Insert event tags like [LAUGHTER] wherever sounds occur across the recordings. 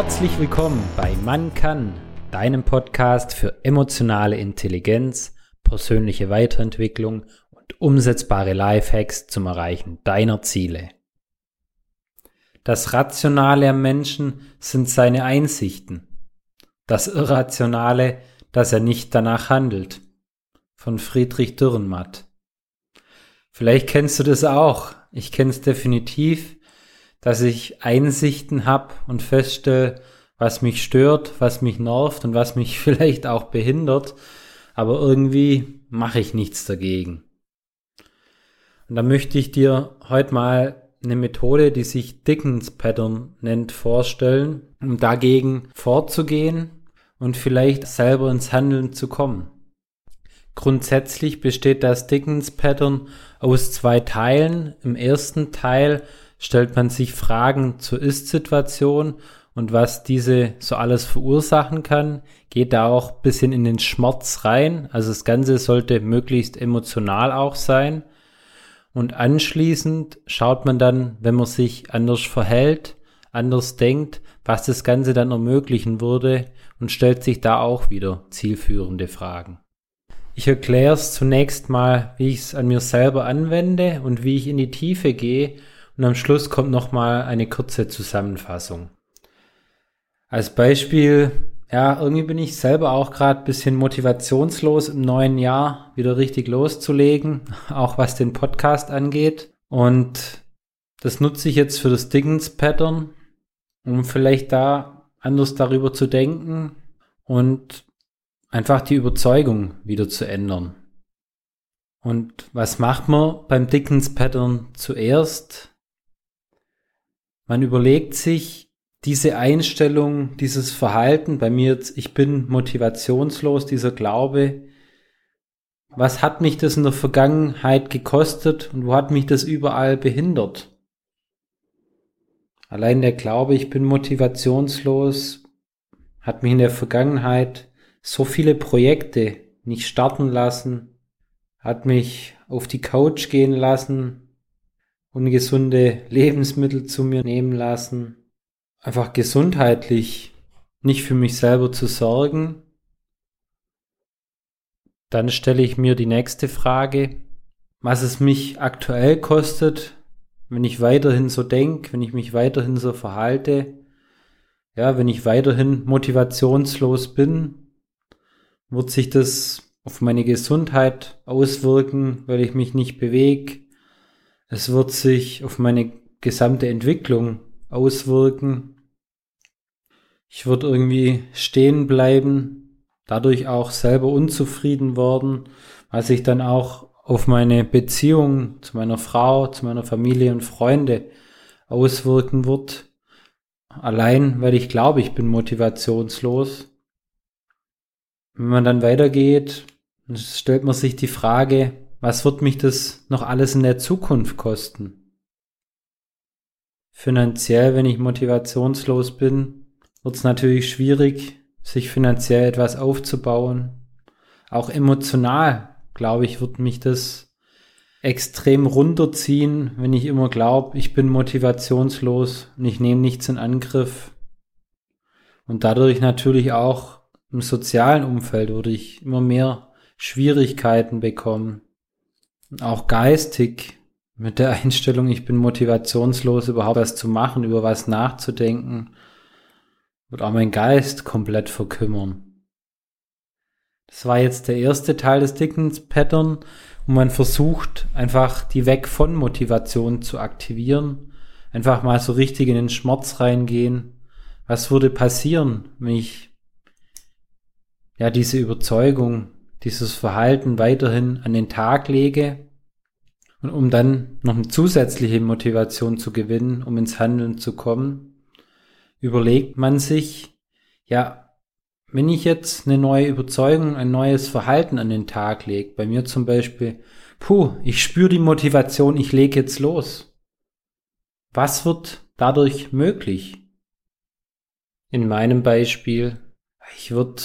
Herzlich willkommen bei Man kann, deinem Podcast für emotionale Intelligenz, persönliche Weiterentwicklung und umsetzbare Lifehacks zum Erreichen deiner Ziele. Das Rationale am Menschen sind seine Einsichten. Das Irrationale, dass er nicht danach handelt. Von Friedrich Dürrenmatt. Vielleicht kennst du das auch. Ich kenne es definitiv dass ich Einsichten habe und feststelle, was mich stört, was mich nervt und was mich [LAUGHS] vielleicht auch behindert, aber irgendwie mache ich nichts dagegen. Und da möchte ich dir heute mal eine Methode, die sich Dickens Pattern nennt, vorstellen, um dagegen vorzugehen und vielleicht selber ins Handeln zu kommen. Grundsätzlich besteht das Dickens Pattern aus zwei Teilen. Im ersten Teil stellt man sich Fragen zur Ist-Situation und was diese so alles verursachen kann, geht da auch bisschen in den Schmerz rein. Also das Ganze sollte möglichst emotional auch sein. Und anschließend schaut man dann, wenn man sich anders verhält, anders denkt, was das Ganze dann ermöglichen würde und stellt sich da auch wieder zielführende Fragen. Ich erkläre es zunächst mal, wie ich es an mir selber anwende und wie ich in die Tiefe gehe und am Schluss kommt nochmal eine kurze Zusammenfassung. Als Beispiel, ja, irgendwie bin ich selber auch gerade bisschen motivationslos im neuen Jahr wieder richtig loszulegen, [LAUGHS] auch was den Podcast angeht. Und das nutze ich jetzt für das Diggins-Pattern, um vielleicht da anders darüber zu denken und einfach die Überzeugung wieder zu ändern. Und was macht man beim Dickens-Pattern zuerst? Man überlegt sich diese Einstellung, dieses Verhalten, bei mir jetzt, ich bin motivationslos, dieser Glaube, was hat mich das in der Vergangenheit gekostet und wo hat mich das überall behindert? Allein der Glaube, ich bin motivationslos, hat mich in der Vergangenheit so viele Projekte nicht starten lassen, hat mich auf die Couch gehen lassen, ungesunde Lebensmittel zu mir nehmen lassen, einfach gesundheitlich nicht für mich selber zu sorgen, dann stelle ich mir die nächste Frage, was es mich aktuell kostet, wenn ich weiterhin so denke, wenn ich mich weiterhin so verhalte, ja, wenn ich weiterhin motivationslos bin, wird sich das auf meine Gesundheit auswirken, weil ich mich nicht bewege, es wird sich auf meine gesamte Entwicklung auswirken. Ich würde irgendwie stehen bleiben, dadurch auch selber unzufrieden worden, was sich dann auch auf meine Beziehung zu meiner Frau, zu meiner Familie und Freunde auswirken wird. Allein, weil ich glaube, ich bin motivationslos. Wenn man dann weitergeht, stellt man sich die Frage, was wird mich das noch alles in der Zukunft kosten? Finanziell, wenn ich motivationslos bin, wird es natürlich schwierig, sich finanziell etwas aufzubauen. Auch emotional, glaube ich, wird mich das extrem runterziehen, wenn ich immer glaube, ich bin motivationslos und ich nehme nichts in Angriff. Und dadurch natürlich auch im sozialen Umfeld würde ich immer mehr Schwierigkeiten bekommen auch geistig mit der Einstellung, ich bin motivationslos, überhaupt was zu machen, über was nachzudenken, wird auch mein Geist komplett verkümmern. Das war jetzt der erste Teil des Dickens-Pattern, wo man versucht, einfach die Weg von Motivation zu aktivieren, einfach mal so richtig in den Schmerz reingehen. Was würde passieren, wenn ich ja diese Überzeugung dieses Verhalten weiterhin an den Tag lege und um dann noch eine zusätzliche Motivation zu gewinnen, um ins Handeln zu kommen, überlegt man sich, ja, wenn ich jetzt eine neue Überzeugung, ein neues Verhalten an den Tag lege, bei mir zum Beispiel, puh, ich spüre die Motivation, ich lege jetzt los. Was wird dadurch möglich? In meinem Beispiel, ich würde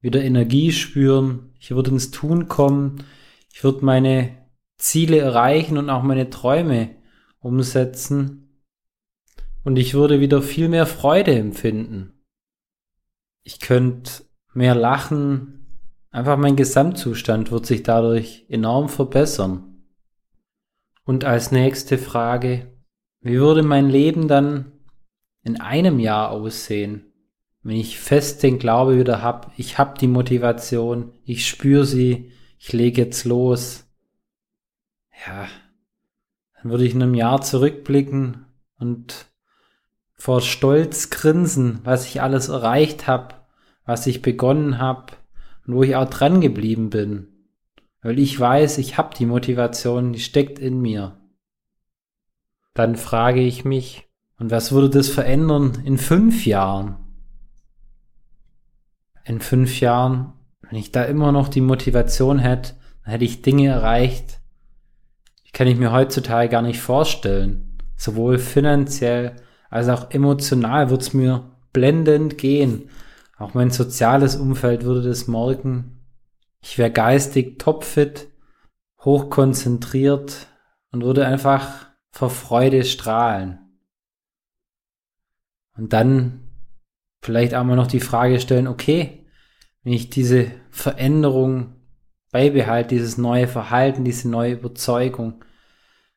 wieder Energie spüren, ich würde ins Tun kommen, ich würde meine Ziele erreichen und auch meine Träume umsetzen. und ich würde wieder viel mehr Freude empfinden. Ich könnte mehr lachen, einfach mein Gesamtzustand wird sich dadurch enorm verbessern. Und als nächste Frage, wie würde mein Leben dann in einem Jahr aussehen, wenn ich fest den Glaube wieder hab, ich hab die Motivation, ich spüre sie, ich lege jetzt los. Ja, dann würde ich in einem Jahr zurückblicken und vor Stolz grinsen, was ich alles erreicht habe, was ich begonnen habe und wo ich auch dran geblieben bin. Weil ich weiß, ich habe die Motivation, die steckt in mir. Dann frage ich mich, und was würde das verändern in fünf Jahren? In fünf Jahren, wenn ich da immer noch die Motivation hätte, dann hätte ich Dinge erreicht, die kann ich mir heutzutage gar nicht vorstellen. Sowohl finanziell als auch emotional wird es mir blendend gehen. Auch mein soziales Umfeld würde das merken. Ich wäre geistig topfit, hochkonzentriert und würde einfach vor Freude strahlen. Und dann vielleicht auch mal noch die Frage stellen, okay, wenn ich diese Veränderung beibehalte, dieses neue Verhalten, diese neue Überzeugung,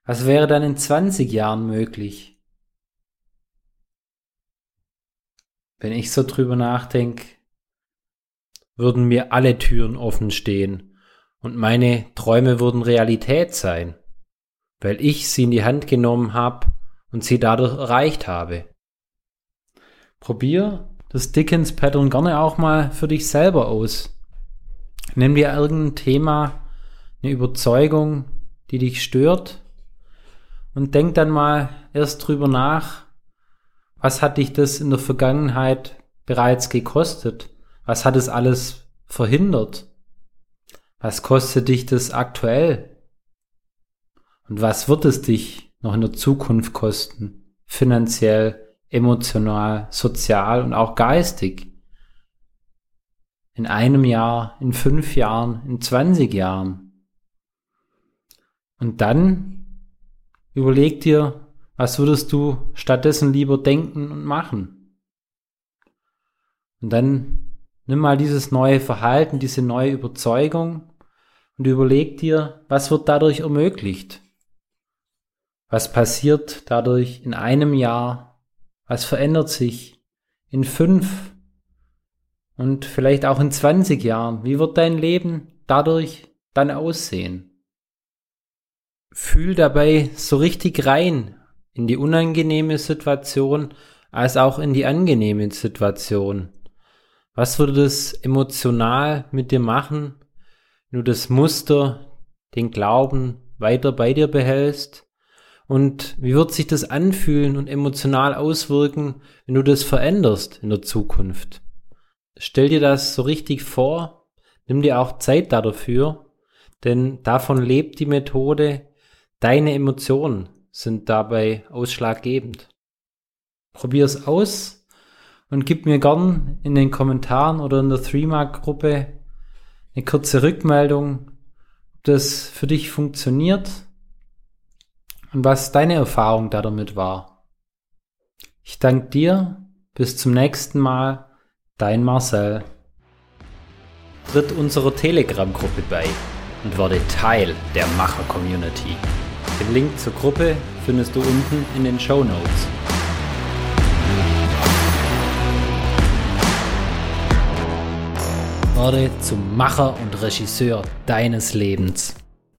was wäre dann in 20 Jahren möglich? Wenn ich so drüber nachdenke, würden mir alle Türen offen stehen und meine Träume würden Realität sein, weil ich sie in die Hand genommen habe und sie dadurch erreicht habe. Probier das Dickens Pattern gerne auch mal für dich selber aus. Nimm dir irgendein Thema, eine Überzeugung, die dich stört und denk dann mal erst drüber nach, was hat dich das in der Vergangenheit bereits gekostet? Was hat es alles verhindert? Was kostet dich das aktuell? Und was wird es dich noch in der Zukunft kosten? Finanziell, emotional, sozial und auch geistig? In einem Jahr, in fünf Jahren, in 20 Jahren? Und dann überleg dir, was würdest du stattdessen lieber denken und machen? Und dann nimm mal dieses neue Verhalten, diese neue Überzeugung und überleg dir, was wird dadurch ermöglicht? Was passiert dadurch in einem Jahr? Was verändert sich in fünf und vielleicht auch in 20 Jahren? Wie wird dein Leben dadurch dann aussehen? Fühl dabei so richtig rein, in die unangenehme Situation als auch in die angenehme Situation. Was würde das emotional mit dir machen, wenn du das Muster, den Glauben weiter bei dir behältst? Und wie wird sich das anfühlen und emotional auswirken, wenn du das veränderst in der Zukunft? Stell dir das so richtig vor, nimm dir auch Zeit dafür, denn davon lebt die Methode, deine Emotionen sind dabei ausschlaggebend. Probier es aus und gib mir gern in den Kommentaren oder in der Threema-Gruppe eine kurze Rückmeldung, ob das für dich funktioniert und was deine Erfahrung da damit war. Ich danke dir, bis zum nächsten Mal, dein Marcel. Tritt unserer Telegram-Gruppe bei und werde Teil der Macher-Community. Den Link zur Gruppe findest du unten in den Show Notes. Werde zum Macher und Regisseur deines Lebens.